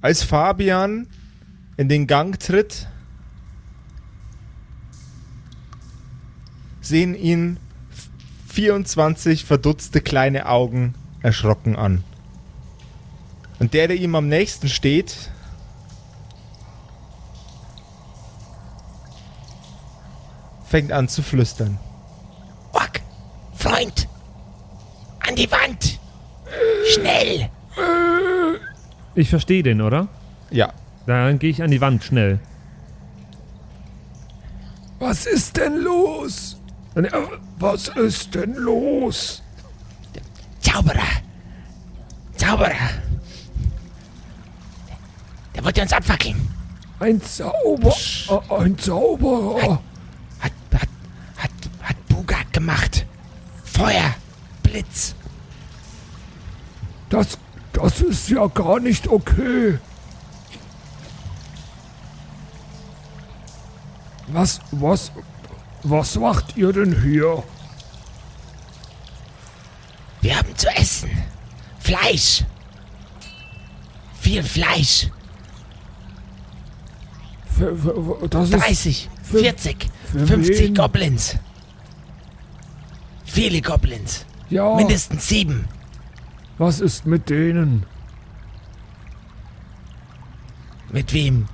Als Fabian in den Gang tritt, sehen ihn 24 verdutzte kleine Augen erschrocken an. Und der, der ihm am nächsten steht, fängt an zu flüstern. Ork, Freund, an die Wand. Schnell. Ich verstehe den, oder? Ja. Dann gehe ich an die Wand, schnell. Was ist denn los? Äh, Was ist denn los? Zauberer. Zauberer. Der wollte uns abfackeln. Ein Zauber. äh, Ein Zauberer. Hat, hat, hat, hat Bugak gemacht. Feuer. Blitz. Das, das ist ja gar nicht okay. Was, was, was macht ihr denn hier? Wir haben zu essen. Fleisch. Viel Fleisch. Für, für, das ist, 30, für- 40, für 50 wen? Goblins. Viele Goblins. ja, Mindestens sieben. Was ist mit denen? Mit wem?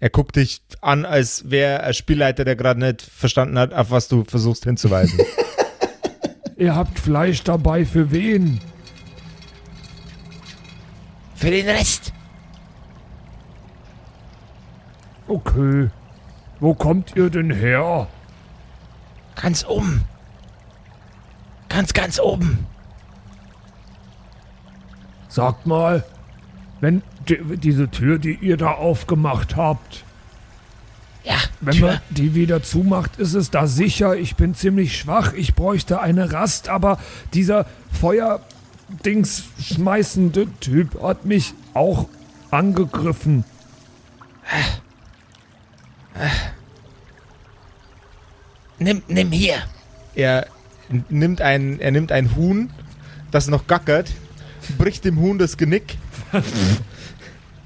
Er guckt dich an, als wäre er Spielleiter, der gerade nicht verstanden hat, auf was du versuchst hinzuweisen. Ihr habt Fleisch dabei für wen? Für den Rest. Okay. Wo kommt ihr denn her? Ganz oben. Ganz, ganz oben. Sagt mal, wenn die, diese Tür, die ihr da aufgemacht habt, Ja, wenn Tür. man die wieder zumacht, ist es da sicher. Ich bin ziemlich schwach. Ich bräuchte eine Rast, aber dieser Feuerdings schmeißende Typ hat mich auch angegriffen. Nimm, nimm hier. er nimmt ein, er nimmt ein Huhn, das noch gackert, bricht dem Huhn das Genick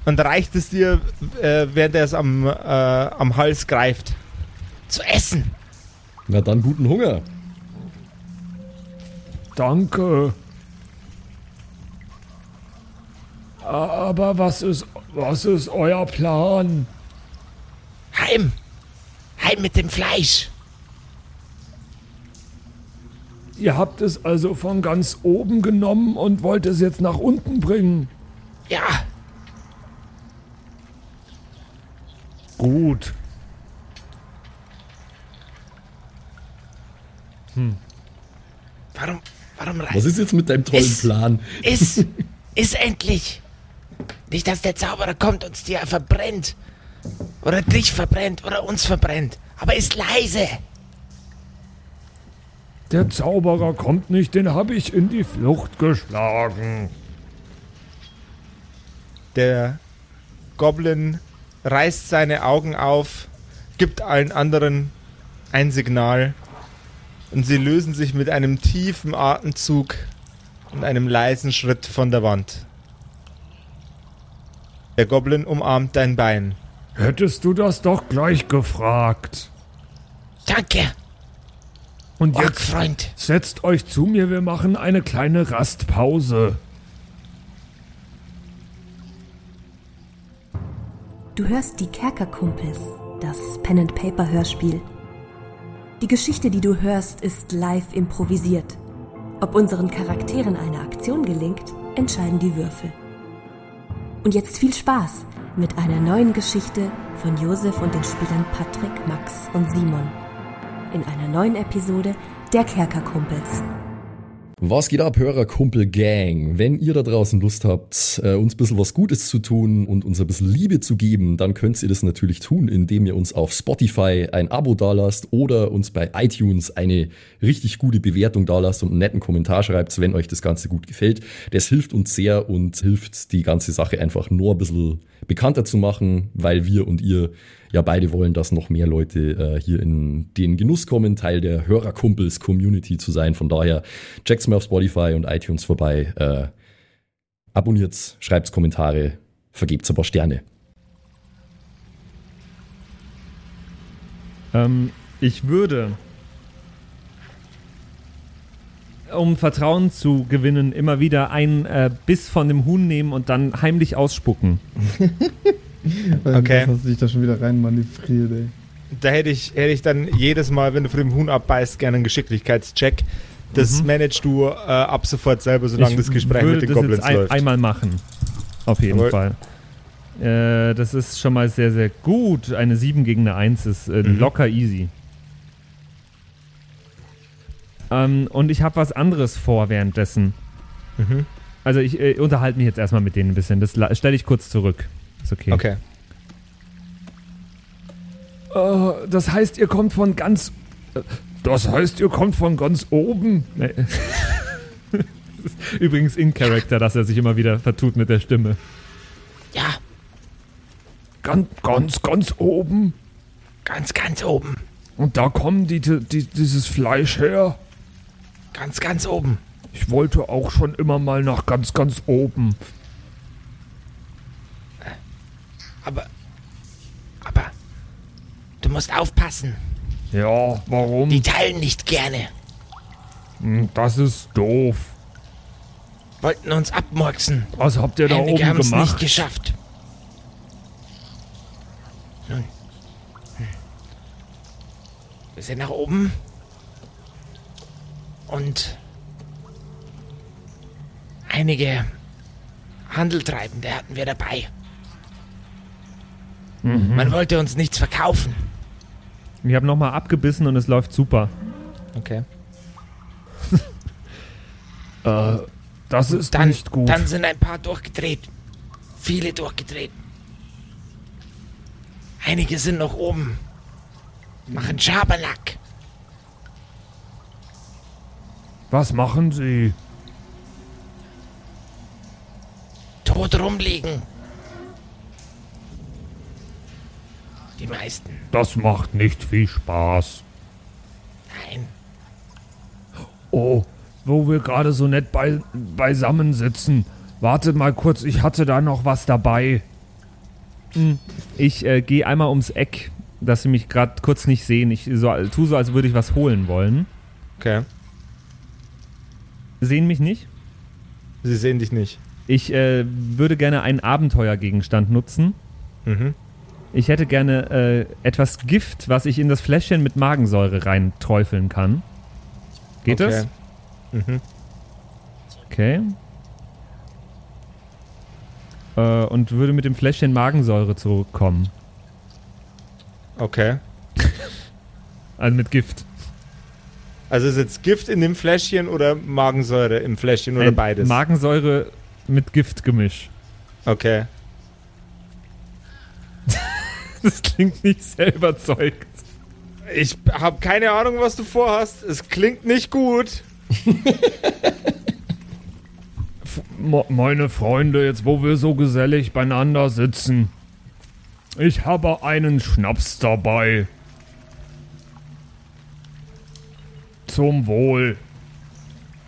und reicht es dir, äh, während er es am, äh, am Hals greift. Zu essen. Na dann guten Hunger. Danke. Aber was ist, was ist euer Plan? Heim. Heim mit dem Fleisch. Ihr habt es also von ganz oben genommen und wollt es jetzt nach unten bringen. Ja, Gut. warum, warum Was ist jetzt mit deinem tollen Ist- Plan? Iss, iss endlich. Nicht, dass der Zauberer kommt und dir verbrennt. Oder dich verbrennt oder uns verbrennt. Aber ist leise. Der Zauberer kommt nicht, den habe ich in die Flucht geschlagen. Der Goblin reißt seine Augen auf, gibt allen anderen ein Signal und sie lösen sich mit einem tiefen Atemzug und einem leisen Schritt von der Wand. Der Goblin umarmt dein Bein. Hättest du das doch gleich gefragt. Danke, Und jetzt Orkfreund. setzt euch zu mir, wir machen eine kleine Rastpause. Du hörst die Kerkerkumpels, das Pen and Paper Hörspiel. Die Geschichte, die du hörst, ist live improvisiert. Ob unseren Charakteren eine Aktion gelingt, entscheiden die Würfel. Und jetzt viel Spaß mit einer neuen Geschichte von Josef und den Spielern Patrick, Max und Simon. In einer neuen Episode der Kerkerkumpels. Was geht ab, Hörerkumpel Gang? Wenn ihr da draußen Lust habt, äh, uns ein bisschen was Gutes zu tun und uns ein bisschen Liebe zu geben, dann könnt ihr das natürlich tun, indem ihr uns auf Spotify ein Abo dalasst oder uns bei iTunes eine richtig gute Bewertung dalasst und einen netten Kommentar schreibt, wenn euch das Ganze gut gefällt. Das hilft uns sehr und hilft die ganze Sache einfach nur ein bisschen bekannter zu machen, weil wir und ihr ja beide wollen, dass noch mehr Leute äh, hier in den Genuss kommen, Teil der Hörerkumpels-Community zu sein. Von daher checkt's mal auf Spotify und iTunes vorbei, äh, abonniert's, schreibt's Kommentare vergebt's ein paar Sterne. Ähm, ich würde, um Vertrauen zu gewinnen, immer wieder einen äh, Biss von dem Huhn nehmen und dann heimlich ausspucken. Okay. Das hast du dich da schon wieder rein manövriert, ey. Da hätte ich, hätte ich dann jedes Mal, wenn du von dem Huhn abbeißt, gerne einen Geschicklichkeitscheck. Das managst du äh, ab sofort selber, solange das Gespräch mit den das Goblins jetzt ein, läuft. einmal machen. Auf jeden Jawohl. Fall. Äh, das ist schon mal sehr, sehr gut. Eine 7 gegen eine 1 ist äh, Mhm. locker easy. Ähm, und ich habe was anderes vor währenddessen. Mhm. Also ich äh, unterhalte mich jetzt erstmal mit denen ein bisschen. Das stelle ich kurz zurück. Ist okay. Okay. Äh, das heißt, ihr kommt von ganz. Das heißt, ihr kommt von ganz oben. Nee. Das ist Übrigens in Character, dass er sich immer wieder vertut mit der Stimme. Ja, Ganz, ganz, ganz oben. ganz, ganz oben. Und da kommen die, die, dieses Fleisch her. Ganz, ganz oben. Ich wollte auch schon immer mal nach ganz, ganz oben. Aber, aber, du musst aufpassen. Ja, warum? Die teilen nicht gerne. Hm, Das ist doof. Wollten uns abmurksen. Was habt ihr da Einige oben haben es nicht gemacht? geschafft. Nun. Hm. Wir sind nach oben. Und einige Handeltreibende hatten wir dabei. Mhm. Man wollte uns nichts verkaufen. Ich habe nochmal abgebissen und es läuft super. Okay. Äh, das ist Dann, nicht gut. dann sind ein paar durchgedreht. Viele durchgedreht. Einige sind noch oben. Machen Schabernack. Was machen sie? Tot rumliegen. Die meisten. Das macht nicht viel Spaß. Nein. Oh, wo wir gerade so nett bei, beisammen sitzen. Wartet mal kurz, ich hatte da noch was dabei. Ich äh, gehe einmal ums Eck, dass sie mich gerade kurz nicht sehen. Ich so, tu so, als würde ich was holen wollen. Okay. Sehen mich nicht? Sie sehen dich nicht. Ich äh, würde gerne einen Abenteuergegenstand nutzen. Mhm. Ich hätte gerne äh, etwas Gift, was ich in das Fläschchen mit Magensäure reinträufeln kann. Geht okay. das? Mhm. Okay. Äh, und würde mit dem Fläschchen Magensäure zurückkommen. Okay. Also mit Gift. Also ist jetzt Gift in dem Fläschchen oder Magensäure im Fläschchen oder Äh, beides? Magensäure mit Giftgemisch. okay. Das klingt nicht sehr überzeugt. Ich habe keine Ahnung, was du vorhast. Es klingt nicht gut. Meine Freunde, jetzt wo wir so gesellig beieinander sitzen. Ich habe einen Schnaps dabei. Zum Wohl.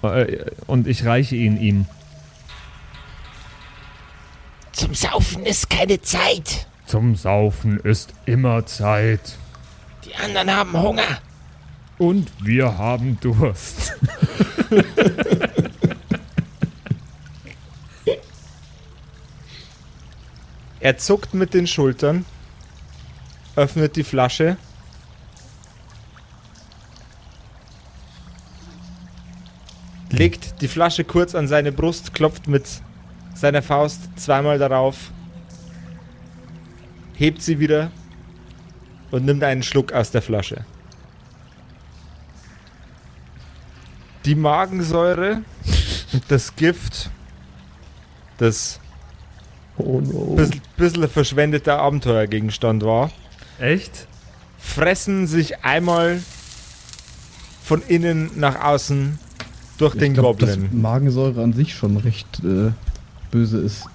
Äh, und ich reiche ihn ihm. Zum Saufen ist keine Zeit. Zum Saufen ist immer Zeit. Die anderen haben Hunger. Und wir haben Durst. Er zuckt mit den Schultern, öffnet die Flasche. Legt die Flasche kurz an seine Brust, klopft mit seiner Faust zweimal darauf, hebt sie wieder und nimmt einen Schluck aus der Flasche. Die Magensäure und das Gift, das Oh no. bisschen, bisschen verschwendeter Abenteuergegenstand war, Echt? fressen sich einmal von innen nach außen durch den ich glaub, dass Goblin. Magensäure an sich schon recht äh, böse ist.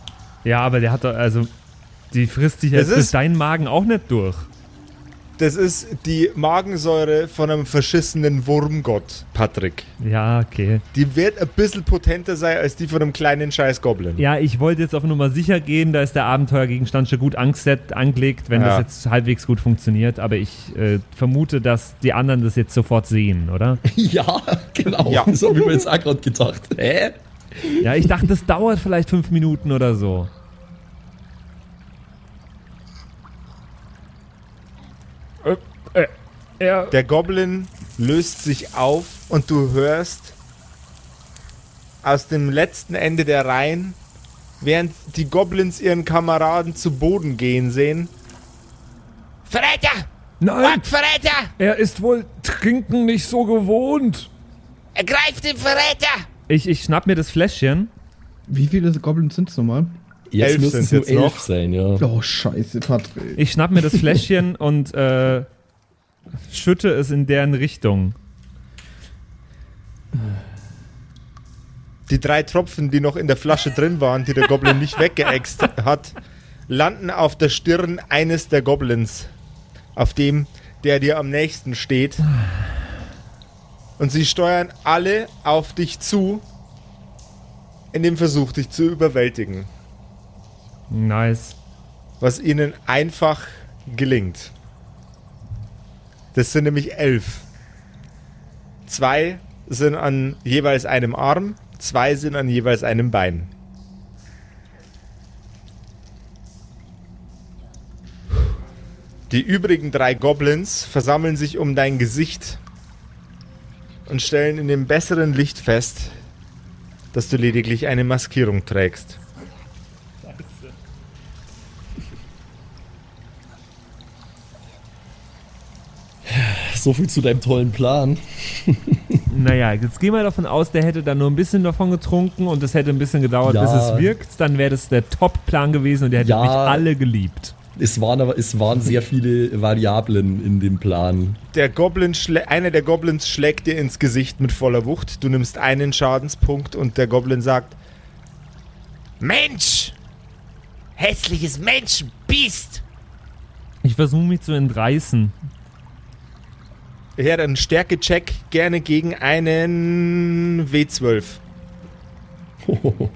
Ja, aber der hat doch, also, die frisst sich Es jetzt bis ist- deinen Magen auch nicht durch. Das ist die Magensäure von einem verschissenen Wurmgott, Patrick. Ja, okay. Die wird ein bisschen potenter sein als die von einem kleinen scheiß Goblin. Ja, ich wollte jetzt auf Nummer sicher gehen, da ist der Abenteuergegenstand schon gut angelegt, wenn Ja. das jetzt halbwegs gut funktioniert. Aber ich äh, vermute, dass die anderen das jetzt sofort sehen, oder? Ja, genau. Ja. So ich mir jetzt auch gerade gedacht. Hä? Ja, ich dachte, das dauert vielleicht fünf Minuten oder so. Er, Der Goblin löst sich auf und du hörst aus dem letzten Ende der Reihen, während die Goblins ihren Kameraden zu Boden gehen sehen, Verräter! nein, Verräter! er ist wohl Trinken nicht so gewohnt. Ergreift den Verräter! Ich, ich schnapp mir das Fläschchen. Wie viele Goblins sind es nochmal? Jetzt Elf müssen es nur jetzt elf noch. sein, ja. Oh, scheiße, Patrick. Ich schnapp mir das Fläschchen und äh, schütte es in deren Richtung. die drei Tropfen, die noch in der Flasche drin waren, die der Goblin nicht weggeäxt hat, landen auf der Stirn eines der Goblins, auf dem, der dir am nächsten steht. Und sie steuern alle auf dich zu, in dem Versuch, dich zu überwältigen. Nice. was ihnen einfach gelingt. Das sind nämlich elf. Zwei sind an jeweils einem Arm, zwei sind an jeweils einem Bein. Die übrigen drei Goblins versammeln sich um dein Gesicht und stellen in dem besseren Licht fest, dass du lediglich eine Maskierung trägst. So viel zu deinem tollen Plan. Naja, jetzt gehen wir davon aus, der hätte dann nur ein bisschen davon getrunken und es hätte ein bisschen gedauert, Ja. bis es wirkt. Dann wäre das der Top-Plan gewesen und der hätte Ja. mich alle geliebt. Es waren aber es waren sehr viele Variablen in dem Plan. Der Goblin einer der Goblins schlägt dir ins Gesicht mit voller Wucht. Du nimmst einen Schadenspunkt und der Goblin sagt: Mensch! Hässliches Menschenbiest! Ich versuche mich zu entreißen. Ja, dann Stärke-Check gerne gegen einen W12.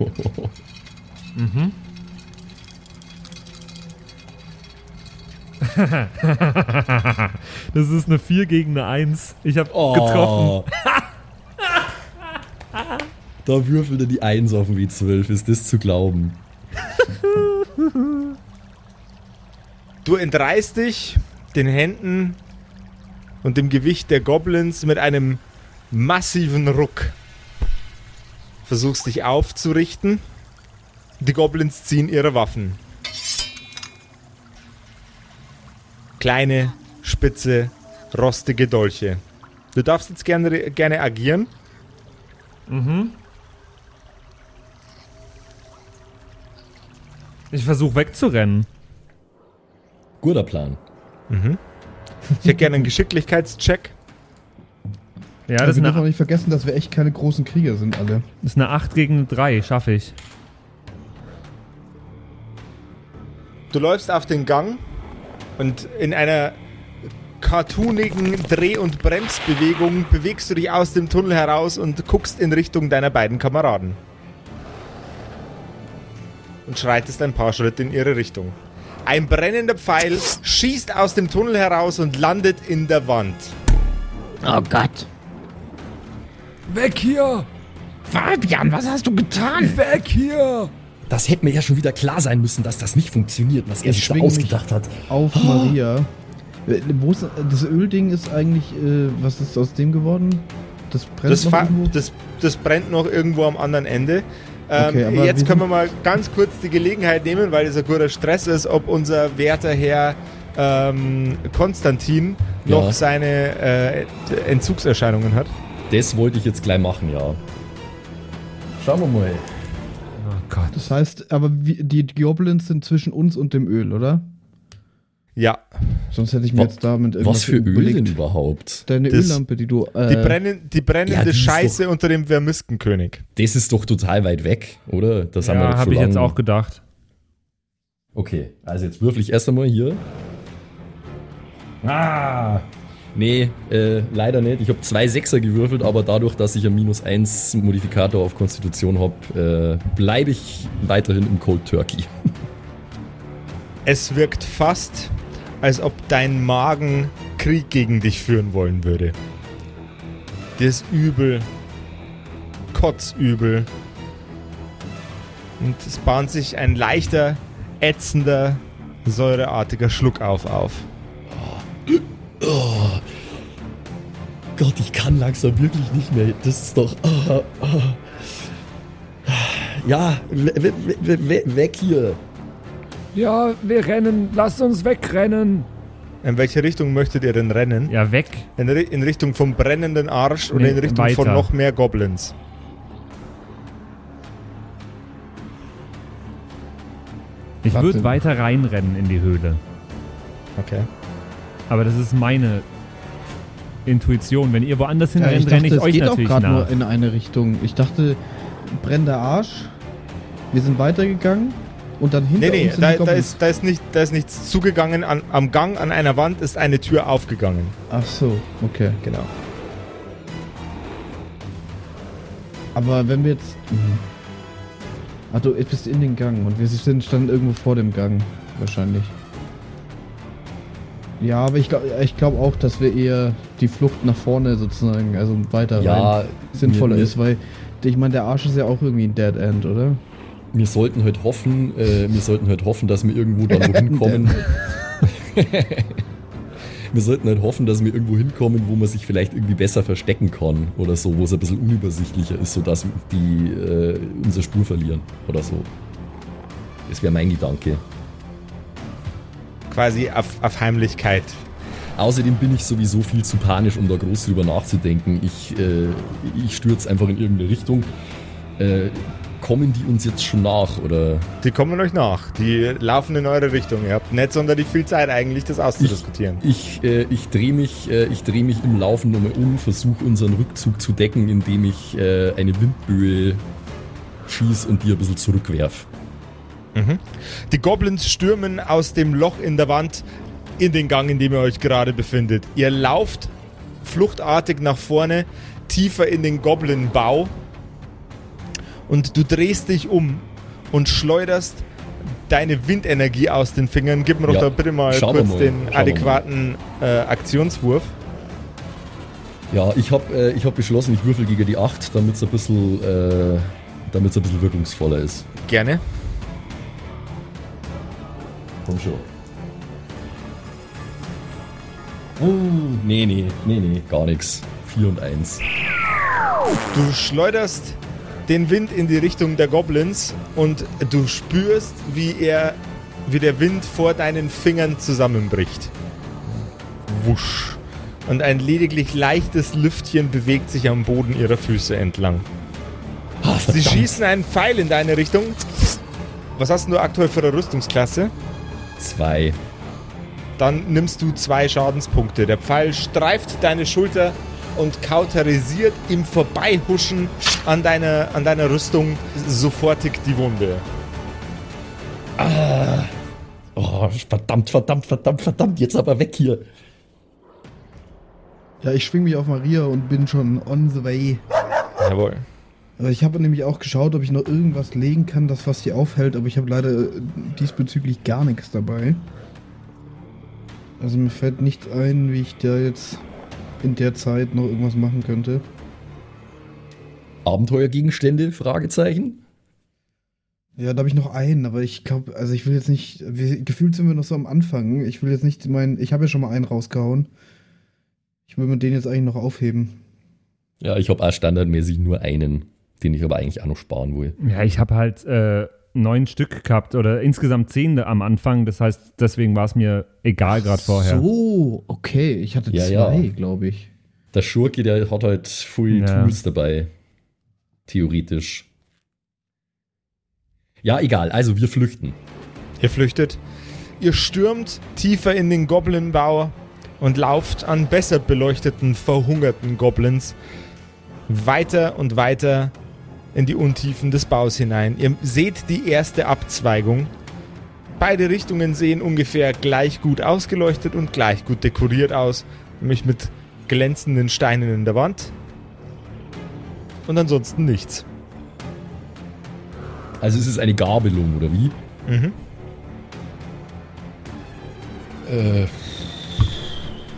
Das ist eine 4 gegen eine 1. Ich habe Oh. getroffen. da würfelte die 1 auf dem W12. Ist das zu glauben? Du entreißt dich den Händen und dem Gewicht der Goblins mit einem massiven Ruck. Versuchst dich aufzurichten. Die Goblins ziehen ihre Waffen. Kleine, spitze, rostige Dolche. Du darfst jetzt gerne, gerne agieren. Ich versuche wegzurennen. Guter Plan. Ich hätte gerne einen Geschicklichkeitscheck. Ja, Also das ist wir dürfen auch eine, nicht vergessen, dass wir echt keine großen Krieger sind, alle. das ist eine 8 gegen eine 3, schaffe ich. Du läufst auf den Gang und in einer cartoonigen Dreh- und Bremsbewegung bewegst du dich aus dem Tunnel heraus und guckst in Richtung deiner beiden Kameraden. Und schreitest ein paar Schritte in ihre Richtung. Ein brennender Pfeil schießt aus dem Tunnel heraus und landet in der Wand. Oh Gott! Weg hier! Fabian, was hast du getan? Weg hier! Das hätte mir ja schon wieder klar sein müssen, dass das nicht funktioniert, was er Ich sich da ausgedacht hat. Auf Maria. Äh, Wo ist, das Ölding ist eigentlich, äh, was ist aus dem geworden? Das brennt Das, noch irgendwo? das, das brennt noch irgendwo am anderen Ende. Ähm, Okay, aber jetzt können wir mal ganz kurz die Gelegenheit nehmen, weil es ein guter Stress ist, ob unser werter Herr ähm, Konstantin Ja. noch seine äh, Entzugserscheinungen hat. Das wollte ich jetzt gleich machen, ja. Schauen wir mal. Oh Gott. Das heißt, aber wie, die Goblins sind zwischen uns und dem Öl, oder? Ja, Sonst hätte ich mir Wa- jetzt damit irgendwas Was für Öl denn überhaupt? Deine Das- Öllampe, die du. Äh, die, brennen, die brennende ja, Scheiße unter dem Vermiskenkönig. Das ist doch total weit weg, oder? Das haben wir Ja, doch habe schon ich jetzt auch gedacht. Okay, also jetzt würfel ich erst einmal hier. Ah! Nee, äh, leider nicht. Ich habe zwei Sechser gewürfelt, aber dadurch, dass ich einen minus 1 Modifikator auf Konstitution habe, äh, bleibe ich weiterhin im Cold Turkey. Es wirkt fast, als ob dein Magen Krieg gegen dich führen wollen würde. Dir ist übel. Kotzübel. Und es bahnt sich ein leichter, ätzender, säureartiger Schluckauf auf. Oh. Gott, ich kann langsam wirklich nicht mehr. Das ist doch. ah, ah. Ja, we we we we weg hier. Ja, wir rennen. Lasst uns wegrennen. In welche Richtung möchtet ihr denn rennen? Ja, weg. In, in Richtung vom brennenden Arsch oder Nee, in Richtung von weiter. noch mehr Goblins? Ich würde weiter reinrennen in die Höhle. Okay. Aber das ist meine Intuition. Wenn ihr woanders hin Ja, renne ich euch geht auch natürlich gerade nur nach. in eine Richtung. Ich dachte, brennender Arsch. Wir sind weitergegangen und dann hinter Nee, nee, da, da, ist, da, ist nicht, da ist nichts zugegangen. An, am Gang an einer Wand ist eine Tür aufgegangen. Ach so, okay. Genau. Aber wenn wir jetzt. Mhm. Ach, du bist in den Gang und wir sind standen irgendwo vor dem Gang. Wahrscheinlich. Ja, aber ich glaube ich glaub auch, dass wir eher die Flucht nach vorne sozusagen, also weiter rein, Ja, sinnvoller wir, ist, weil ich meine, der Arsch ist ja auch irgendwie ein Dead End, oder? Wir sollten halt hoffen, äh, wir sollten halt hoffen, dass wir irgendwo dann wohin kommen. wir sollten halt hoffen, dass wir irgendwo hinkommen, wo man sich vielleicht irgendwie besser verstecken kann oder so, wo es ein bisschen unübersichtlicher ist, sodass die äh, unsere Spur verlieren oder so. Das wäre mein Gedanke. Quasi auf, auf Heimlichkeit. Außerdem bin ich sowieso viel zu panisch, um da groß drüber nachzudenken. Ich, äh, ich stürze einfach in irgendeine Richtung. Äh, kommen die uns jetzt schon nach oder Die kommen euch nach. Die laufen in eure Richtung. Ihr habt nicht sonderlich viel Zeit eigentlich, das auszudiskutieren. Ich, äh, ich drehe mich, äh, ich dreh mich im Laufen nochmal um, versuche unseren Rückzug zu decken, indem ich äh, eine Windböe schieß und die ein bisschen zurückwerf. Die Goblins stürmen aus dem Loch in der Wand in den Gang, in dem ihr euch gerade befindet. Ihr lauft fluchtartig nach vorne, tiefer in den Goblin-Bau und du drehst dich um und schleuderst deine Windenergie aus den Fingern. Gib mir doch Ja, da bitte mal schauen kurz mal, den schauen adäquaten äh, Aktionswurf. Ja, ich habe äh, ich hab beschlossen, ich würfel gegen die 8, damit es ein bisschen, äh, damit's ein bisschen wirkungsvoller ist. Gerne. Komm schon. Oh, nee, nee, nee, nee, gar nichts. 4 und 1. Du schleuderst den Wind in die Richtung der Goblins und du spürst, wie er, wie der Wind vor deinen Fingern zusammenbricht. Wusch. Und ein lediglich leichtes Lüftchen bewegt sich am Boden ihrer Füße entlang. Ah, Sie schießen einen Pfeil in deine Richtung. Was hast du aktuell für eine Rüstungsklasse? Zwei. Dann nimmst du zwei Schadenspunkte. Der Pfeil streift deine Schulter und kauterisiert im Vorbeihuschen an deiner, an deiner Rüstung sofortig die Wunde. Oh, verdammt, verdammt, verdammt, verdammt, jetzt aber weg hier. Ja, ich schwing mich auf Maria und bin schon on the way. Jawohl. Aber ich habe nämlich auch geschaut, ob ich noch irgendwas legen kann, das was sie aufhält, aber ich habe leider äh, diesbezüglich gar nichts dabei. Also mir fällt nicht ein, wie ich da jetzt in der Zeit noch irgendwas machen könnte. Abenteuergegenstände? Fragezeichen. Ja, da habe ich noch einen, aber ich glaube, also ich will jetzt nicht, wir, gefühlt sind wir noch so am Anfang. Ich will jetzt nicht meinen, ich habe ja schon mal einen rausgehauen. Ich will mir den jetzt eigentlich noch aufheben. Ja, ich habe auch standardmäßig nur einen, den ich aber eigentlich auch noch sparen will. Ja, ich habe halt äh, neun Stück gehabt oder insgesamt zehn am Anfang. Das heißt, deswegen war es mir egal gerade vorher. So, okay. Ich hatte Ja, zwei, ja. glaube ich. Der Schurke, der hat halt full Ja. Tools dabei. Theoretisch. Ja, egal. Also wir flüchten. Ihr flüchtet. Ihr stürmt tiefer in den Goblin-Bau und lauft an besser beleuchteten, verhungerten Goblins weiter und weiter in die Untiefen des Baus hinein. Ihr seht die erste Abzweigung Beide Richtungen sehen ungefähr gleich gut ausgeleuchtet und gleich gut dekoriert aus, nämlich mit glänzenden Steinen in der Wand. Und ansonsten nichts. Also es ist eine Gabelung, oder wie? Mhm. Äh,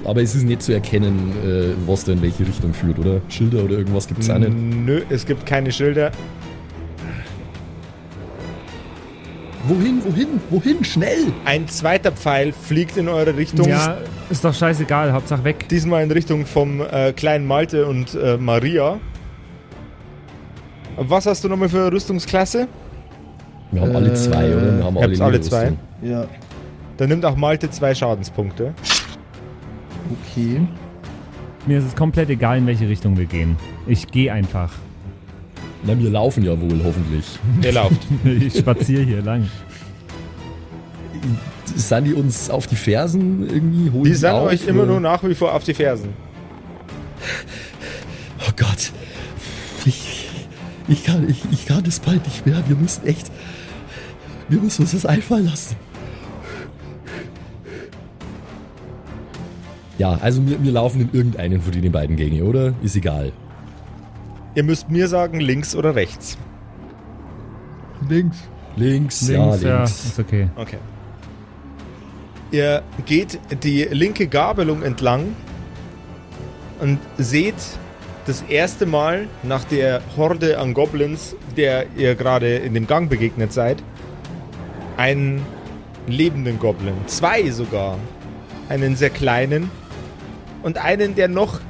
aber es ist nicht zu erkennen, äh, was da in welche Richtung führt, oder? Schilder oder irgendwas gibt es auch nicht. Nö, es gibt keine Schilder. Wohin, wohin, wohin? Schnell! Ein zweiter Pfeil fliegt in eure Richtung. Ja, ist doch scheißegal, Hauptsache weg. Diesmal in Richtung vom äh, kleinen Malte und äh, Maria. Was hast du nochmal für eine Rüstungsklasse? Wir haben alle Äh, zwei, oder? Wir haben habt's alle zwei. Ja, Dann nimmt auch Malte zwei Schadenspunkte. Okay. Mir ist es komplett egal, in welche Richtung wir gehen. Ich gehe einfach. Na, wir laufen ja wohl, hoffentlich. Ihr lauft. Ich spaziere hier lang. Sind die uns auf die Fersen irgendwie? Holen Die sind euch immer nur nach wie vor auf die Fersen. Oh Gott. Ich, ich, kann, ich, ich kann das bald nicht mehr. Wir müssen echt. Wir müssen uns das einfallen lassen. Ja, also wir, wir laufen in irgendeinen von den beiden Gänge, oder? Ist egal. Ihr müsst mir sagen, links oder rechts. Links. Links, ja, Links, ja, links. ist okay. Okay. Ihr geht die linke Gabelung entlang und seht das erste Mal nach der Horde an Goblins, der ihr gerade in dem Gang begegnet seid, einen lebenden Goblin. Zwei sogar. Einen sehr kleinen und einen, der noch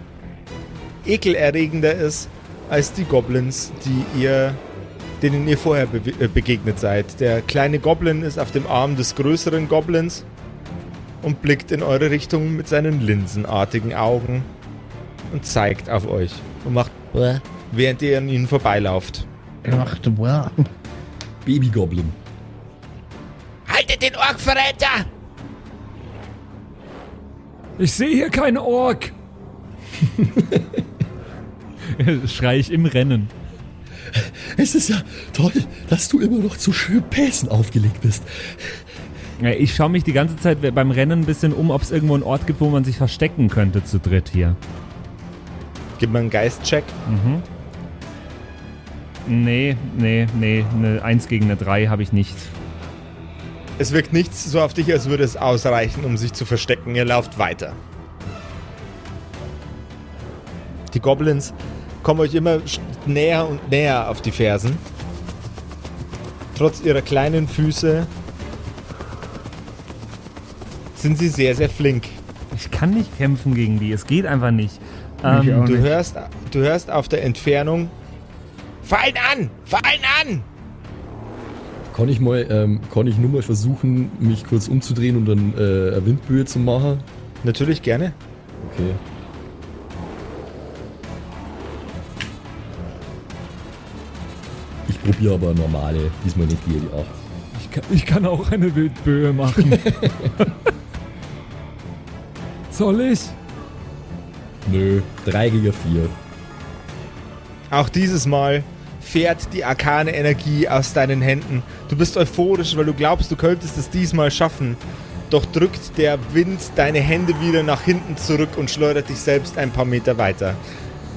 ekelerregender ist als die Goblins, die ihr denen ihr vorher be äh, begegnet seid. Der kleine Goblin ist auf dem Arm des größeren Goblins und blickt in eure Richtung mit seinen linsenartigen Augen und zeigt auf euch und macht während ihr an ihnen vorbeilauft. Er macht wow. Baby-Goblin. Haltet den Orkverräter! Ich sehe hier keinen Ork. Schrei ich im Rennen. Es ist ja toll, dass du immer noch zu schön Pässen aufgelegt bist. Ich schaue mich die ganze Zeit beim Rennen ein bisschen um, ob es irgendwo einen Ort gibt, wo man sich verstecken könnte zu dritt hier. Gib mir einen Geistcheck. Nee, nee, nee, eine 1 gegen eine 3 habe ich nicht. Es wirkt nichts so auf dich, als würde es ausreichen, um sich zu verstecken. Ihr lauft weiter. Die Goblins kommen euch immer näher und näher auf die Fersen. Trotz ihrer kleinen Füße sind sie sehr, sehr flink. Ich kann nicht kämpfen gegen die, es geht einfach nicht. Ich Ähm, Du nicht. hörst, du hörst auf der Entfernung Fallen an! Fallen an! Kann ich mal, ähm, kann ich nur mal versuchen, mich kurz umzudrehen und dann äh, eine Windböe zu machen? natürlich gerne. Okay. Ich probiere aber normale, diesmal nicht die 8. Ich kann, ich kann auch eine Wildböe machen. Soll ich? Nö, 3 gegen 4. Auch dieses Mal fährt die arkane Energie aus deinen Händen. Du bist euphorisch, weil du glaubst, du könntest es diesmal schaffen. Doch drückt der Wind deine Hände wieder nach hinten zurück und schleudert dich selbst ein paar Meter weiter.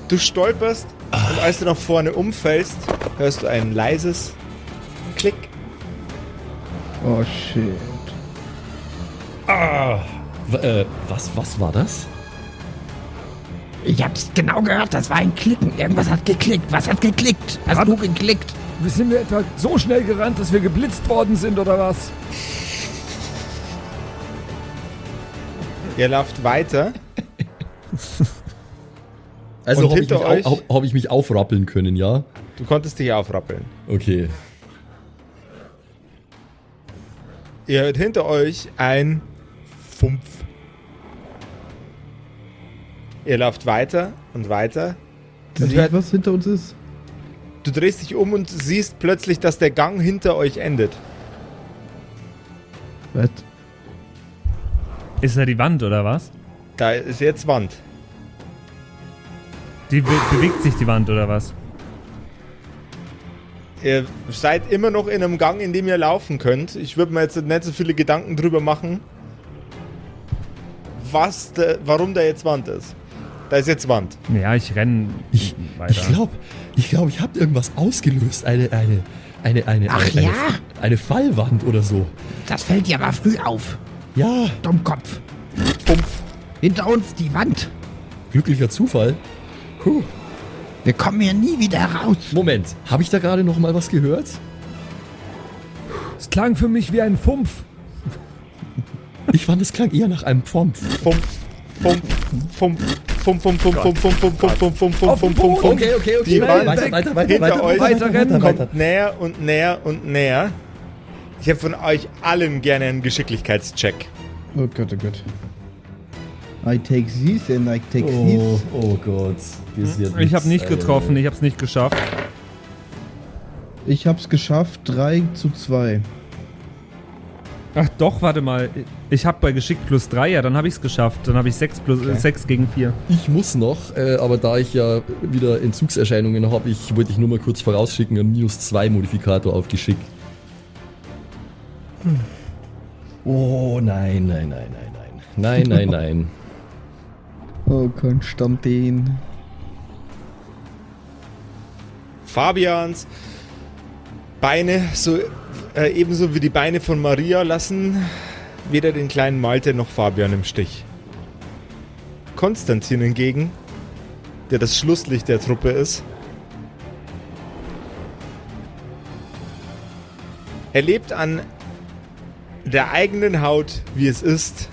Du stolperst und als du nach vorne umfällst, hörst du ein leises Klick. Oh shit. W äh, was, was war das? Ich hab's genau gehört, das war ein Klicken. Irgendwas hat geklickt. Was hat geklickt? Hast Hab- du geklickt? Sind wir etwa so schnell gerannt, dass wir geblitzt worden sind oder was? Ihr lauft weiter. Also Und habe ich, hinter mich euch- au- hab, hab ich mich aufrappeln können, ja? Du konntest dich aufrappeln. Okay. Ihr hört hinter euch ein Fumpf. Ihr lauft weiter und weiter. Und Seht, hört, was hinter uns ist? du drehst dich um und siehst plötzlich, dass der Gang hinter euch endet. Was? ist da die Wand oder was? Da ist jetzt Wand. Die be bewegt sich die Wand oder was? Ihr seid immer noch in einem Gang, in dem ihr laufen könnt. Ich würde mir jetzt nicht so viele Gedanken drüber machen, was de, warum da jetzt Wand ist. Da ist jetzt Wand. Ja, ich renne Ich, weiter. ich glaube, ich, glaub, ich habe irgendwas ausgelöst. Eine, eine, eine, eine, Ach eine, ja? eine, eine Fallwand oder so. Das fällt dir aber früh auf. Ja, Dummkopf. Pumpf. Hinter uns die Wand. glücklicher Zufall. Puh. Wir kommen hier nie wieder raus. Moment, habe ich da gerade noch mal was gehört? Es klang für mich wie ein Fumpf. Ich fand, es klang eher nach einem Pfomp. Pumpf. Pumpf. Pumpf. Pumpf, Pumpf, Pumpf, Pumpf, Pumpf, Pumpf, Pumpf, Auf Pumpf, dem Pumpf, Boden. Pumpf. Okay, okay, okay. Die Wand weiter, weiter, weiter, hinter weiter, euch weiter, weiter, kommt näher und näher und näher. Ich hätte von euch allen gerne einen Geschicklichkeitscheck. Oh Gott, oh Gott. I take this and I take Oh, this. oh Gott. Ich habe nicht getroffen, ich habe es nicht geschafft. Ich hab's geschafft, 3 zu 2. Ach doch, warte mal. Ich habe bei Geschick plus 3, ja, dann habe ich es geschafft. Dann habe ich 6 plus 6 gegen 4. Ich muss noch, äh, aber da ich ja wieder Entzugserscheinungen habe, ich wollte ich nur mal kurz vorausschicken, einen minus 2 Modifikator auf Geschick. Oh nein, nein, nein, nein, nein. Nein, nein, nein. Oh, Konstantin. Fabians Beine, so äh, ebenso wie die Beine von Maria, lassen weder den kleinen Malte noch Fabian im Stich. Konstantin hingegen, der das Schlusslicht der Truppe ist, erlebt an der eigenen Haut, wie es ist,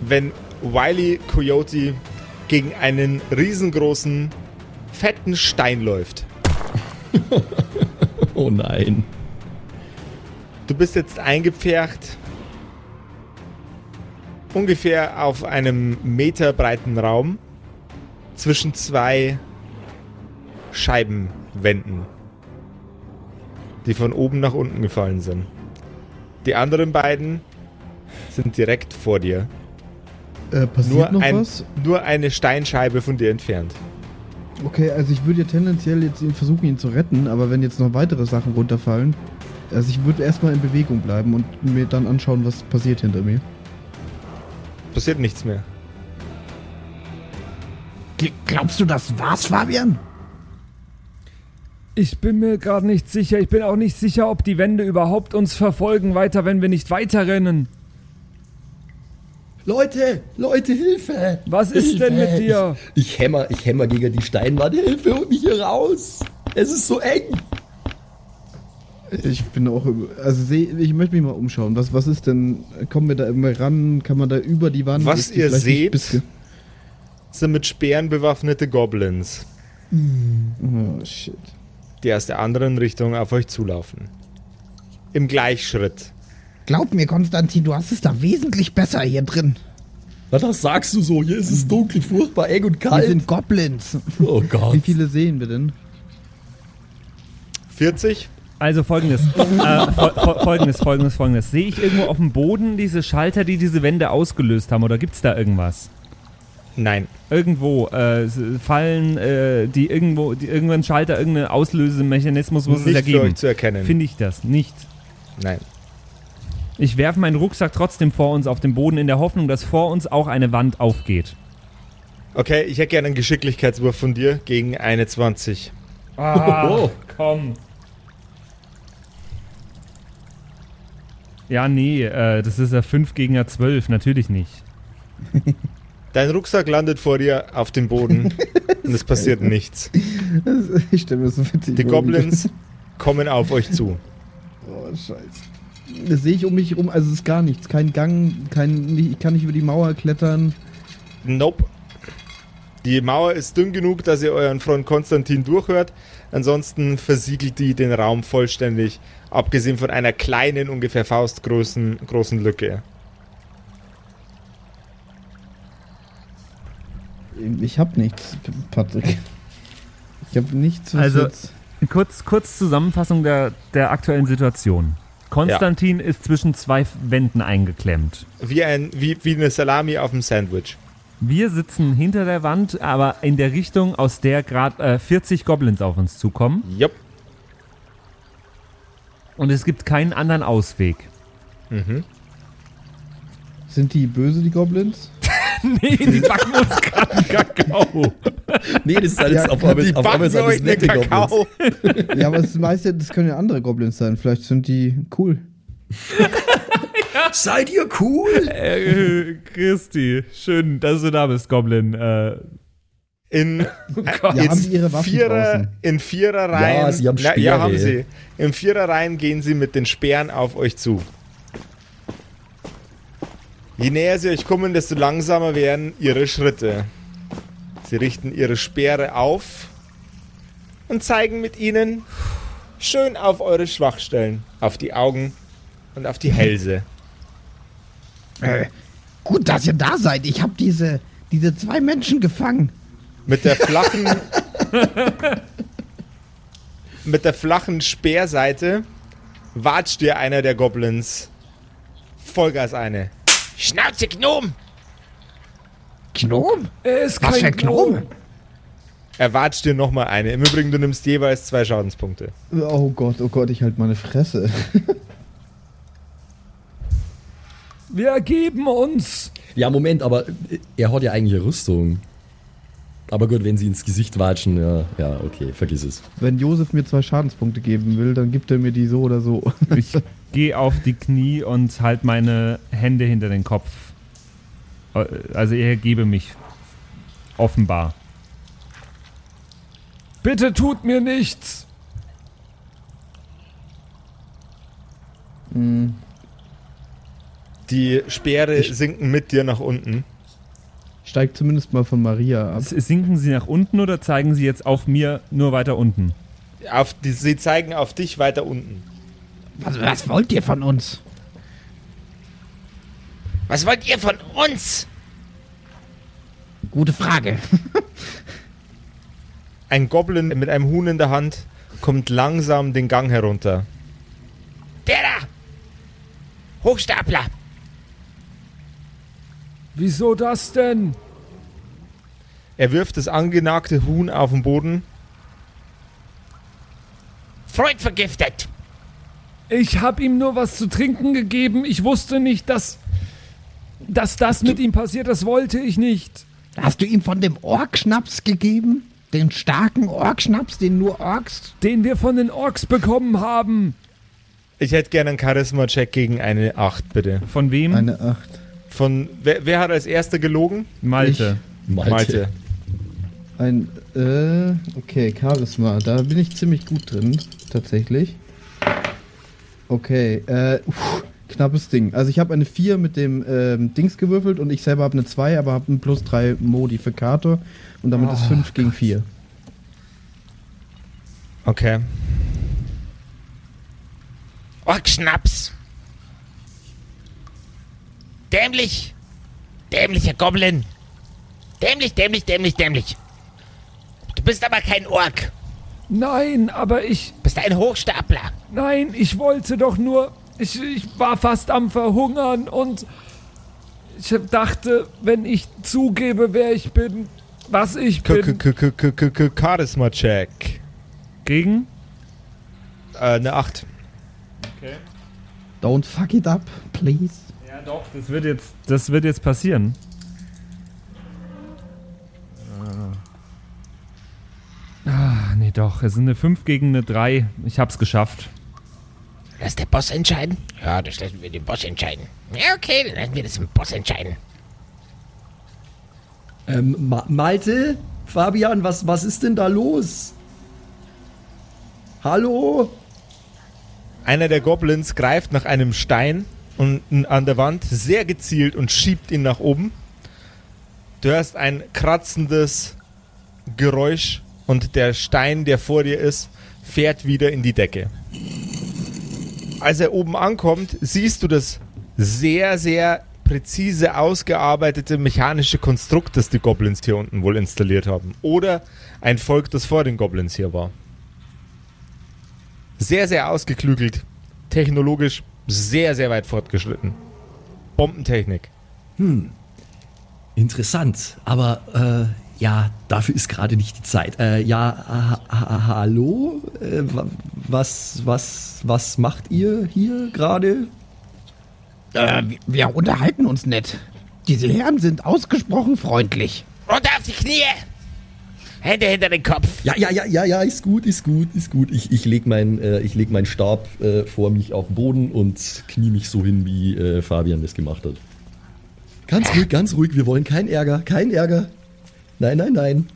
wenn Wiley Coyote gegen einen riesengroßen, fetten Stein läuft. Oh nein. Du bist jetzt eingepfercht. Ungefähr auf einem Meter breiten Raum zwischen zwei Scheibenwänden, die von oben nach unten gefallen sind. Die anderen beiden sind direkt vor dir. Äh, passiert Nur, noch ein, was? nur eine Steinscheibe von dir entfernt. Okay, also ich würde ja tendenziell jetzt ihn versuchen, ihn zu retten, aber wenn jetzt noch weitere Sachen runterfallen, also ich würde erstmal in Bewegung bleiben und mir dann anschauen, was passiert hinter mir. Passiert nichts mehr. Gl- Glaubst du, das war's, Fabian? Ich bin mir gerade nicht sicher. Ich bin auch nicht sicher, ob die Wände überhaupt uns verfolgen weiter, wenn wir nicht weiterrennen. Leute, Leute, Hilfe! Was ist denn mit dir? Ich, ich hämmer, ich hämmer gegen die Steinwand. Hilfe, holt mich hier raus! Es ist so eng! Ich bin auch, über- also seh, ich möchte mich mal umschauen. Was, was ist denn, kommen wir da immer ran? Kann man da über die Wand? Was ihr seht- sind mit Speeren bewaffnete Goblins, Oh, shit. die aus der anderen Richtung auf euch zulaufen. Im Gleichschritt. Glaub mir, Konstantin, du hast es da wesentlich besser hier drin. Na, das sagst du so. Hier ist es dunkel, furchtbar eng und Hier kalt. sind Goblins. Oh Gott. Wie viele sehen wir denn? 40? Also folgendes, äh, fol fol folgendes, folgendes, folgendes. Sehe ich irgendwo auf dem Boden diese Schalter, die diese Wände ausgelöst haben oder gibt's da irgendwas? Nein. Irgendwo äh, fallen äh, die irgendwo, die, irgendein Schalter, irgendein Auslösemechanismus muss es Nicht ja für geben. euch zu erkennen. Finde ich das nicht. Nein. Ich werfe meinen Rucksack trotzdem vor uns auf den Boden in der Hoffnung, dass vor uns auch eine Wand aufgeht. Okay, ich hätte gerne einen Geschicklichkeitswurf von dir gegen eine 20. Ah, Oh. komm. Ja, nee, äh, das ist ja 5 gegen ja 12, natürlich nicht. Dein Rucksack landet vor dir auf dem Boden und es passiert nichts. Das- Ich stelle mir so witzig Die Goblins kommen auf euch zu. Oh, scheiße. Das sehe ich um mich herum, also es ist gar nichts. Kein Gang, kein, ich kann nicht über die Mauer klettern. Nope. Die Mauer ist dünn genug, dass ihr euren Freund Konstantin durchhört. Ansonsten versiegelt die den Raum vollständig, abgesehen von einer kleinen, ungefähr faustgroßen großen Lücke. Ich habe nichts, Patrick. Ich habe nichts, was Also- jetzt... Kurz, kurz Zusammenfassung der, der aktuellen Situation. Konstantin ist zwischen zwei Wänden eingeklemmt. Wie, ein, wie, wie eine Salami auf dem Sandwich. Wir sitzen hinter der Wand, aber in der Richtung, aus der gerade äh, 40 Goblins auf uns zukommen. Jupp. Und es gibt keinen anderen Ausweg. Sind die böse, die Goblins? nee, die backen uns gerade Kakao. Nee, das ist alles Ja, auf Die auf das einen nette Goblins. Kakao. ja, aber das meiste, das können ja andere Goblins sein. Vielleicht sind die cool. Seid ihr cool? Äh, Christi, schön, dass du da bist, Goblin. Äh, In, äh, Ja, in haben die ihre Waffen Vierer, in Viererreihen. Ja, sie haben Na, ja, Speere. haben sie. In Viererreihen gehen sie mit den Speeren auf euch zu. Je näher sie euch kommen, desto langsamer werden ihre Schritte. Sie richten ihre Speere auf und zeigen mit ihnen schön auf eure Schwachstellen, auf die Augen und auf die Hälse. Äh, gut, dass ihr da seid. Ich habe diese, diese zwei Menschen gefangen. Mit der flachen. mit der flachen Speerseite watscht dir einer der Goblins Vollgas eine. Schnauze, Gnom! Gnom? Er ist Was kein für ein Gnom? Gnome. Er watscht dir nochmal eine. Im Übrigen, du nimmst jeweils zwei Schadenspunkte. Oh Gott, oh Gott, ich halt meine Fresse. Wir ergeben uns. Ja, Moment, aber er hat ja eigentlich Rüstung. Aber gut, wenn sie ins Gesicht watschen, ja, ja, okay, vergiss es. Wenn Josef mir zwei Schadenspunkte geben will, dann gibt er mir die so oder so. ich gehe auf die Knie und halt meine Hände hinter den Kopf. Also ich ergebe mich. Offenbar. Bitte tut mir nichts. Hm, Die Speere sinken mit dir nach unten. Steigt zumindest mal von Maria ab. Sinken sie nach unten oder zeigen sie jetzt auf mir nur weiter unten? Auf die, sie zeigen auf dich weiter unten. Was, was wollt ihr von uns? Was wollt ihr von uns? Gute Frage. Ein Goblin mit einem Huhn in der Hand kommt langsam den Gang herunter. Der da! Hochstapler! Wieso das denn? Er wirft das angenagte Huhn auf den Boden. Freund vergiftet! Ich hab ihm nur was zu trinken gegeben. Ich wusste nicht, dass, dass das mit ihm passiert. Das wollte ich nicht. Hast du ihm von dem Orkschnaps gegeben? Den starken Orkschnaps, den nur Orks? Den wir von den Orks bekommen haben. Ich hätte gerne einen Charisma-Check gegen eine 8, bitte. Von wem? Eine Acht. Von, wer, wer hat als erster gelogen? Malte. Malte. Malte. Ein, äh, okay, Charisma. Da bin ich ziemlich gut drin, tatsächlich. Okay, äh, uff, knappes Ding. Also ich habe eine 4 mit dem ähm, Dings gewürfelt und ich selber habe eine 2, aber habe einen plus 3 Modifikator und damit ist 5 gegen 4. Okay. Orkschnaps! Dämlich! Dämlicher Goblin! Dämlich, dämlich, dämlich, dämlich! Du bist aber kein Ork! Nein, aber ich. Bist ein Hochstapler! Nein, ich wollte doch nur. Ich, ich war fast am Verhungern und ich dachte, wenn ich zugebe, wer ich bin, was ich K- bin. K- K- K- K- K- Charisma-Check. Gegen? Äh, eine 8. Don't fuck it up, please. Ja, doch. Das wird jetzt, das wird jetzt passieren. Ah, nee, doch. Es sind eine 5 gegen eine 3. Ich hab's geschafft. Lass der Boss entscheiden? Ja, das lassen wir den Boss entscheiden. Ja, okay, dann lassen wir das dem Boss entscheiden. Ähm, Ma Malte? Fabian, was, was ist denn da los? Hallo? Einer der Goblins greift nach einem Stein unten an der Wand sehr gezielt und schiebt ihn nach oben. Du hörst ein kratzendes Geräusch und der Stein, der vor dir ist, fährt wieder in die Decke. Als er oben ankommt, siehst du das sehr, sehr präzise ausgearbeitete mechanische Konstrukt, das die Goblins hier unten wohl installiert haben. Oder ein Volk, das vor den Goblins hier war. Sehr, sehr ausgeklügelt. Technologisch sehr, sehr weit fortgeschritten. Bombentechnik. Interessant, aber äh, ja, dafür ist gerade nicht die Zeit. Äh, ja, ha ha hallo? Äh, wa- was, was, was macht ihr hier gerade? Äh, wir- unterhalten uns nett. Diese Herren sind ausgesprochen freundlich. Runter auf die Knie! Hände hinter den Kopf! Ja, ja, ja, ja, ja, ist gut, ist gut, ist gut. Ich, ich leg meinen äh, ich leg meinen Stab äh, vor mich auf den Boden und knie mich so hin, wie äh, Fabian das gemacht hat. Ganz ruhig, ganz ruhig. Wir wollen keinen Ärger, keinen Ärger. Nein, nein, nein.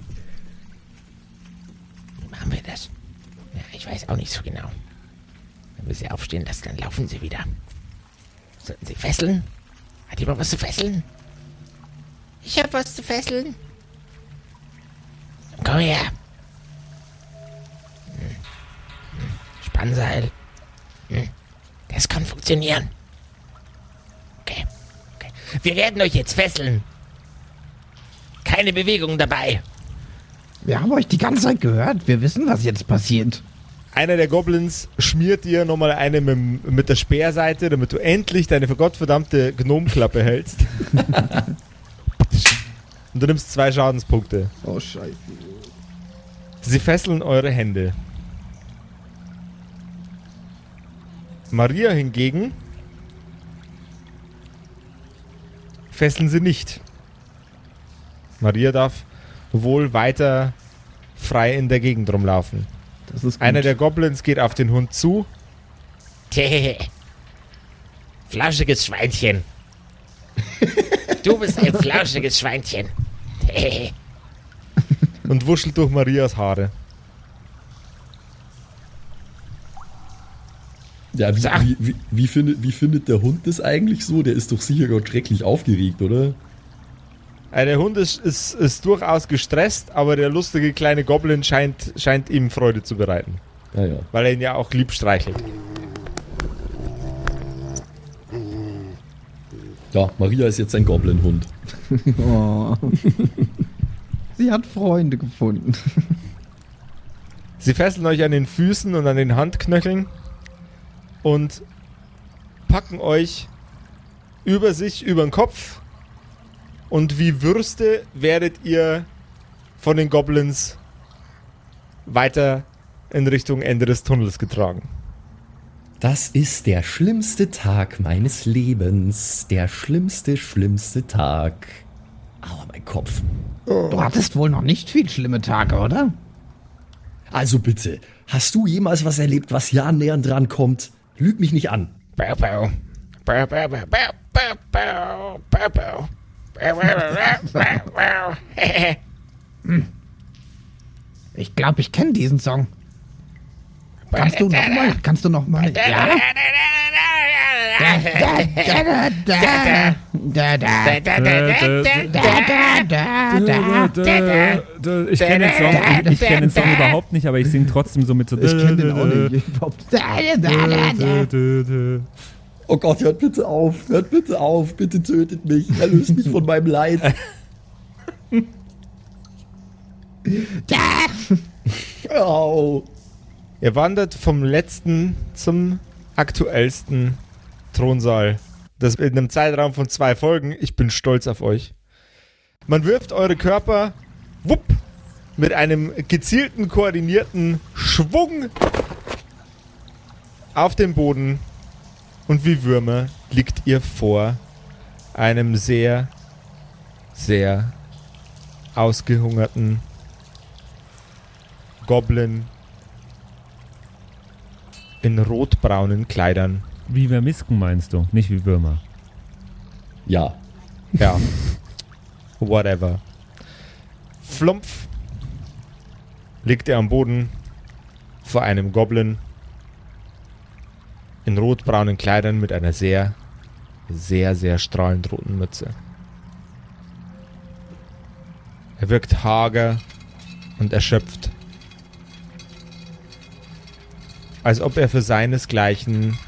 Wie machen wir das? Ja, ich weiß auch nicht so genau. Wenn wir sie aufstehen lassen, dann laufen sie wieder. Sollten sie fesseln? Hat jemand was zu fesseln? Ich hab was zu fesseln. Komm her. Hm. Hm. Spannseil. Hm. Das kann funktionieren. Okay. okay. Wir werden euch jetzt fesseln. Keine Bewegung dabei. Wir haben euch die ganze Zeit gehört. Wir wissen, was jetzt passiert. Einer der Goblins schmiert dir nochmal eine mit, mit der Speerseite, damit du endlich deine vergottverdammte Gnomklappe hältst. Und du nimmst zwei Schadenspunkte. Oh, scheiße. Sie fesseln eure Hände. Maria hingegen fesseln sie nicht. Maria darf wohl weiter frei in der Gegend rumlaufen. Das ist gut. Einer der Goblins geht auf den Hund zu. Flauschiges Schweinchen. Du bist ein flauschiges Schweinchen. und wuschelt durch Marias Haare. Ja, wie, wie, wie, wie, findet, wie findet der Hund das eigentlich so? Der ist doch sicher Gott schrecklich aufgeregt, oder? Äh, Der Hund ist, ist, ist durchaus gestresst, aber der lustige kleine Goblin scheint, scheint ihm Freude zu bereiten. Ah ja. Weil er ihn ja auch lieb streichelt. Ja, Maria ist jetzt ein Goblin-Hund. Oh. Sie hat Freunde gefunden. Sie fesseln euch an den Füßen und an den Handknöcheln und packen euch über sich, über den Kopf. Und wie Würste werdet ihr von den Goblins weiter in Richtung Ende des Tunnels getragen. Das ist der schlimmste Tag meines Lebens. Der schlimmste, schlimmste Tag. Aua, mein Kopf. Du hattest wohl noch nicht viel schlimme Tage, oder? Also bitte, hast du jemals was erlebt, was hier annähernd dran kommt? Lüg mich nicht an. Bau, bau. Bau, bau, bau, bau, bau, bau, bau, ich glaube, ich kenne diesen Song. Kannst du noch mal? Kannst du noch mal? Ja. Ich kenne den Song, ich kenne den Song überhaupt nicht, aber ich singe trotzdem so mit so. Ich kenne den auch nicht. Da, da, da, da. Oh Gott, hört bitte auf, hört bitte auf, bitte tötet mich, erlöst mich von meinem Leid. Au. Ihr wandert vom letzten zum aktuellsten Thronsaal. Das in einem Zeitraum von zwei Folgen. Ich bin stolz auf euch. Man wirft eure Körper wupp, mit einem gezielten, koordinierten Schwung auf den Boden und wie Würmer liegt ihr vor einem sehr, sehr ausgehungerten Goblin in rotbraunen Kleidern. Wie Vermisken meinst du, nicht wie Würmer. Ja, Ja. Whatever. Flumpf liegt er am Boden vor einem Goblin in rotbraunen Kleidern mit einer sehr, sehr, sehr strahlend roten Mütze. Er wirkt hager und erschöpft. Als ob er für seinesgleichen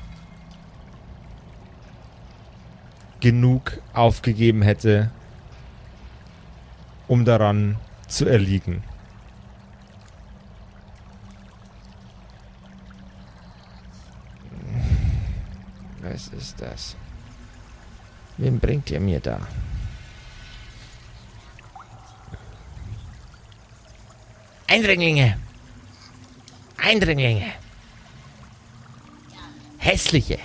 genug aufgegeben hätte, um daran zu erliegen. das? Wen bringt ihr mir da? Eindringlinge! Eindringlinge! Hässliche!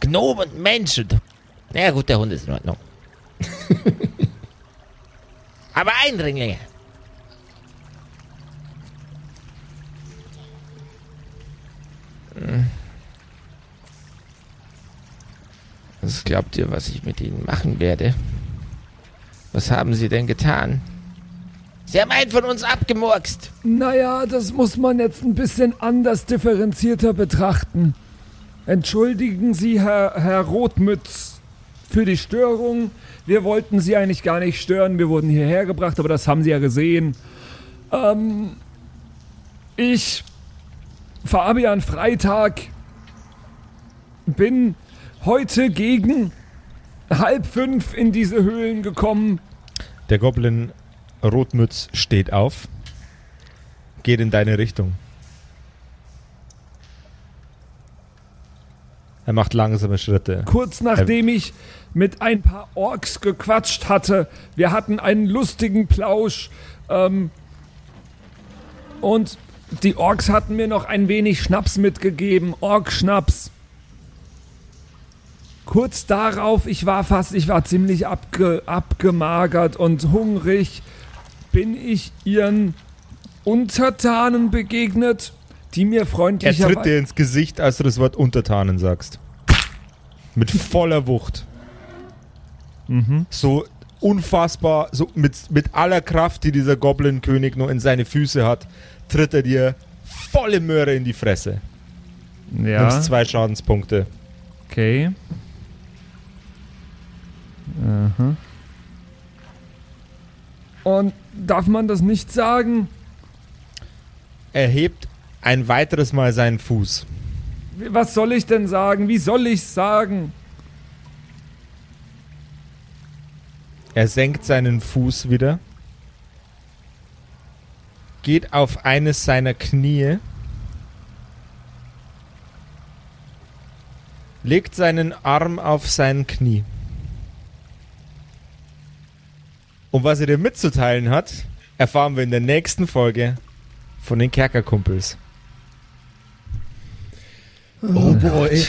Gnomen und Menschen! Na ja, gut, der Hund ist in Ordnung. Aber Eindringlinge! Hm. Was glaubt ihr, was ich mit ihnen machen werde? Was haben sie denn getan? Sie haben einen von uns abgemurkst. Naja, das muss man jetzt ein bisschen anders differenzierter betrachten. Entschuldigen Sie, Herr, Herr Rotmütz, für die Störung. Wir wollten Sie eigentlich gar nicht stören. Wir wurden hierher gebracht, aber das haben Sie ja gesehen. Ähm, ich, Fabian Freitag, bin heute gegen halb fünf in diese Höhlen gekommen. Der Goblin Rotmütz steht auf, geht in deine Richtung. Er macht langsame Schritte. Kurz nachdem ich mit ein paar Orks gequatscht hatte. Wir hatten einen lustigen Plausch. Ähm, und die Orks hatten mir noch ein wenig Schnaps mitgegeben. Ork-Schnaps. Kurz darauf, ich war fast, ich war ziemlich abge, abgemagert und hungrig, bin ich ihren Untertanen begegnet, die mir Er tritt freundlicherweise... dir ins Gesicht, als du das Wort Untertanen sagst. Mit voller Wucht. So unfassbar, so mit, mit aller Kraft, die dieser Goblin-König nur in seine Füße hat, tritt er dir volle Möhre in die Fresse. Ja, Nimmst zwei Schadenspunkte. okay. Aha. Und darf man das nicht sagen? Er hebt ein weiteres Mal seinen Fuß. Was soll ich denn sagen? Wie soll ich's sagen? Er senkt seinen Fuß wieder, geht auf eines seiner Knie, legt seinen Arm auf sein Knie. Und was er dir mitzuteilen hat, erfahren wir in der nächsten Folge von den Kerkerkumpels. Oh boy.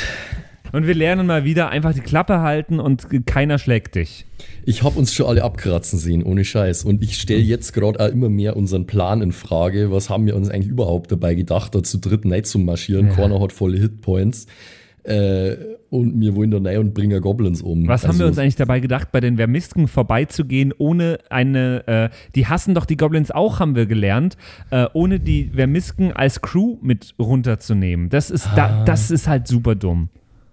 Und wir lernen mal wieder einfach die Klappe halten und keiner schlägt dich. Ich habe uns schon alle abkratzen sehen, ohne Scheiß. Und ich stelle jetzt gerade auch immer mehr unseren Plan in Frage. Was haben wir uns eigentlich überhaupt dabei gedacht, da zu dritt nicht zu marschieren? Ja. Keiner hat volle Hitpoints. Äh, und wollen da rein und bringen Goblins um. Was haben Also, wir uns eigentlich dabei gedacht, bei den Vermisken vorbeizugehen, ohne eine, äh, die hassen doch die Goblins auch, haben wir gelernt, äh, ohne die Vermisken als Crew mit runterzunehmen. Das ist, Ah. da, das ist halt super dumm.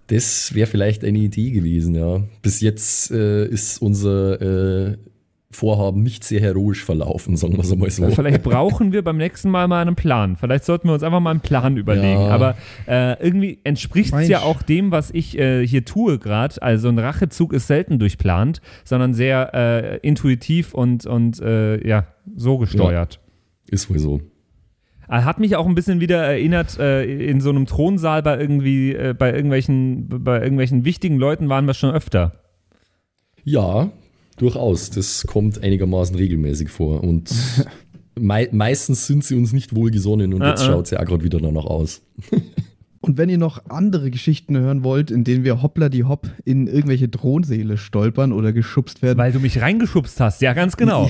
Das wäre vielleicht eine Idee gewesen, ja. Bis jetzt äh, ist unser äh, Vorhaben nicht sehr heroisch verlaufen, sagen wir es einmal so. Vielleicht brauchen wir beim nächsten Mal mal einen Plan. Vielleicht sollten wir uns einfach mal einen Plan überlegen. Ja. Aber äh, irgendwie entspricht es ja auch dem, was ich äh, hier tue gerade. Also ein Rachezug ist selten durchplant, sondern sehr äh, intuitiv und, und äh, ja, so gesteuert. Ist wohl so. Er Hat mich auch ein bisschen wieder erinnert, äh, in so einem Thronsaal bei irgendwie, äh, bei irgendwelchen, bei irgendwelchen wichtigen Leuten waren wir schon öfter. Ja, durchaus. Das kommt einigermaßen regelmäßig vor. Und mei meistens sind sie uns nicht wohlgesonnen und Ah, jetzt ah. schaut es ja auch gerade wieder danach aus. Und wenn ihr noch andere Geschichten hören wollt, in denen wir hoppla die hopp in irgendwelche Thronseele stolpern oder geschubst werden, Weil du mich reingeschubst hast, ja, ganz genau.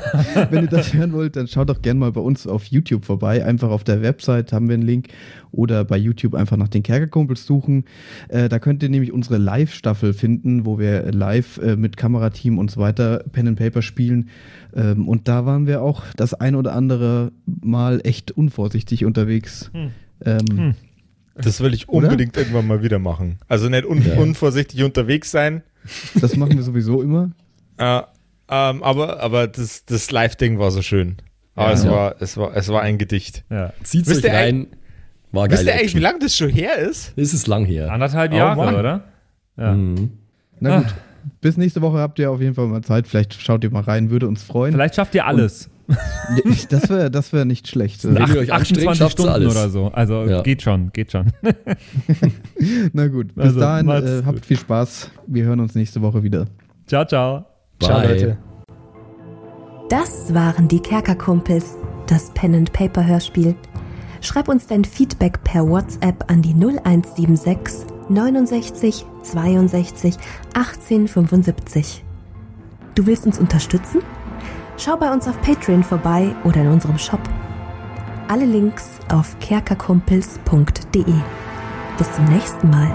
wenn ihr das hören wollt, dann schaut doch gerne mal bei uns auf YouTube vorbei. Einfach auf der Website haben wir einen Link oder bei YouTube einfach nach den Kerkerkumpels suchen. Äh, da könnt ihr nämlich unsere Live-Staffel finden, wo wir live äh, mit Kamerateam und so weiter Pen and Paper spielen. Ähm, und da waren wir auch das ein oder andere Mal echt unvorsichtig unterwegs. Ähm, Das will ich Oder? unbedingt irgendwann mal wieder machen. Also nicht un Ja. unvorsichtig unterwegs sein, Das machen wir sowieso immer. äh, ähm, aber, aber das, das Live-Ding war so schön. Aber Ja. es, Ja. war, es, war, es war ein Gedicht. Ja. Wisst euch ihr rein. War geil. Wisst ihr eigentlich, wie lange das schon her ist? Es ist lang her. Anderthalb Oh, Jahre, Mann. oder? Ja. Mhm. Na gut. Bis nächste Woche habt ihr auf jeden Fall mal Zeit. Vielleicht schaut ihr mal rein, würde uns freuen. Vielleicht schafft ihr alles. Ja, Das wäre das wär nicht schlecht. Wenn Ach, ihr euch anstrengt, 28 schafft's Stunden alles. oder so. Also Ja. geht schon, geht schon. Na gut, bis Also, dahin äh, habt viel Spaß. Wir hören uns nächste Woche wieder. ciao, ciao. Ciao, Bye. Leute. Das waren die Kerkerkumpels, das Pen and Paper Hörspiel. Schreib uns dein Feedback per WhatsApp an die 0176 69 62 18 75. Du willst uns unterstützen? Schau bei uns auf Patreon vorbei oder in unserem Shop. Alle Links auf kerkerkumpels.de. Bis zum nächsten Mal.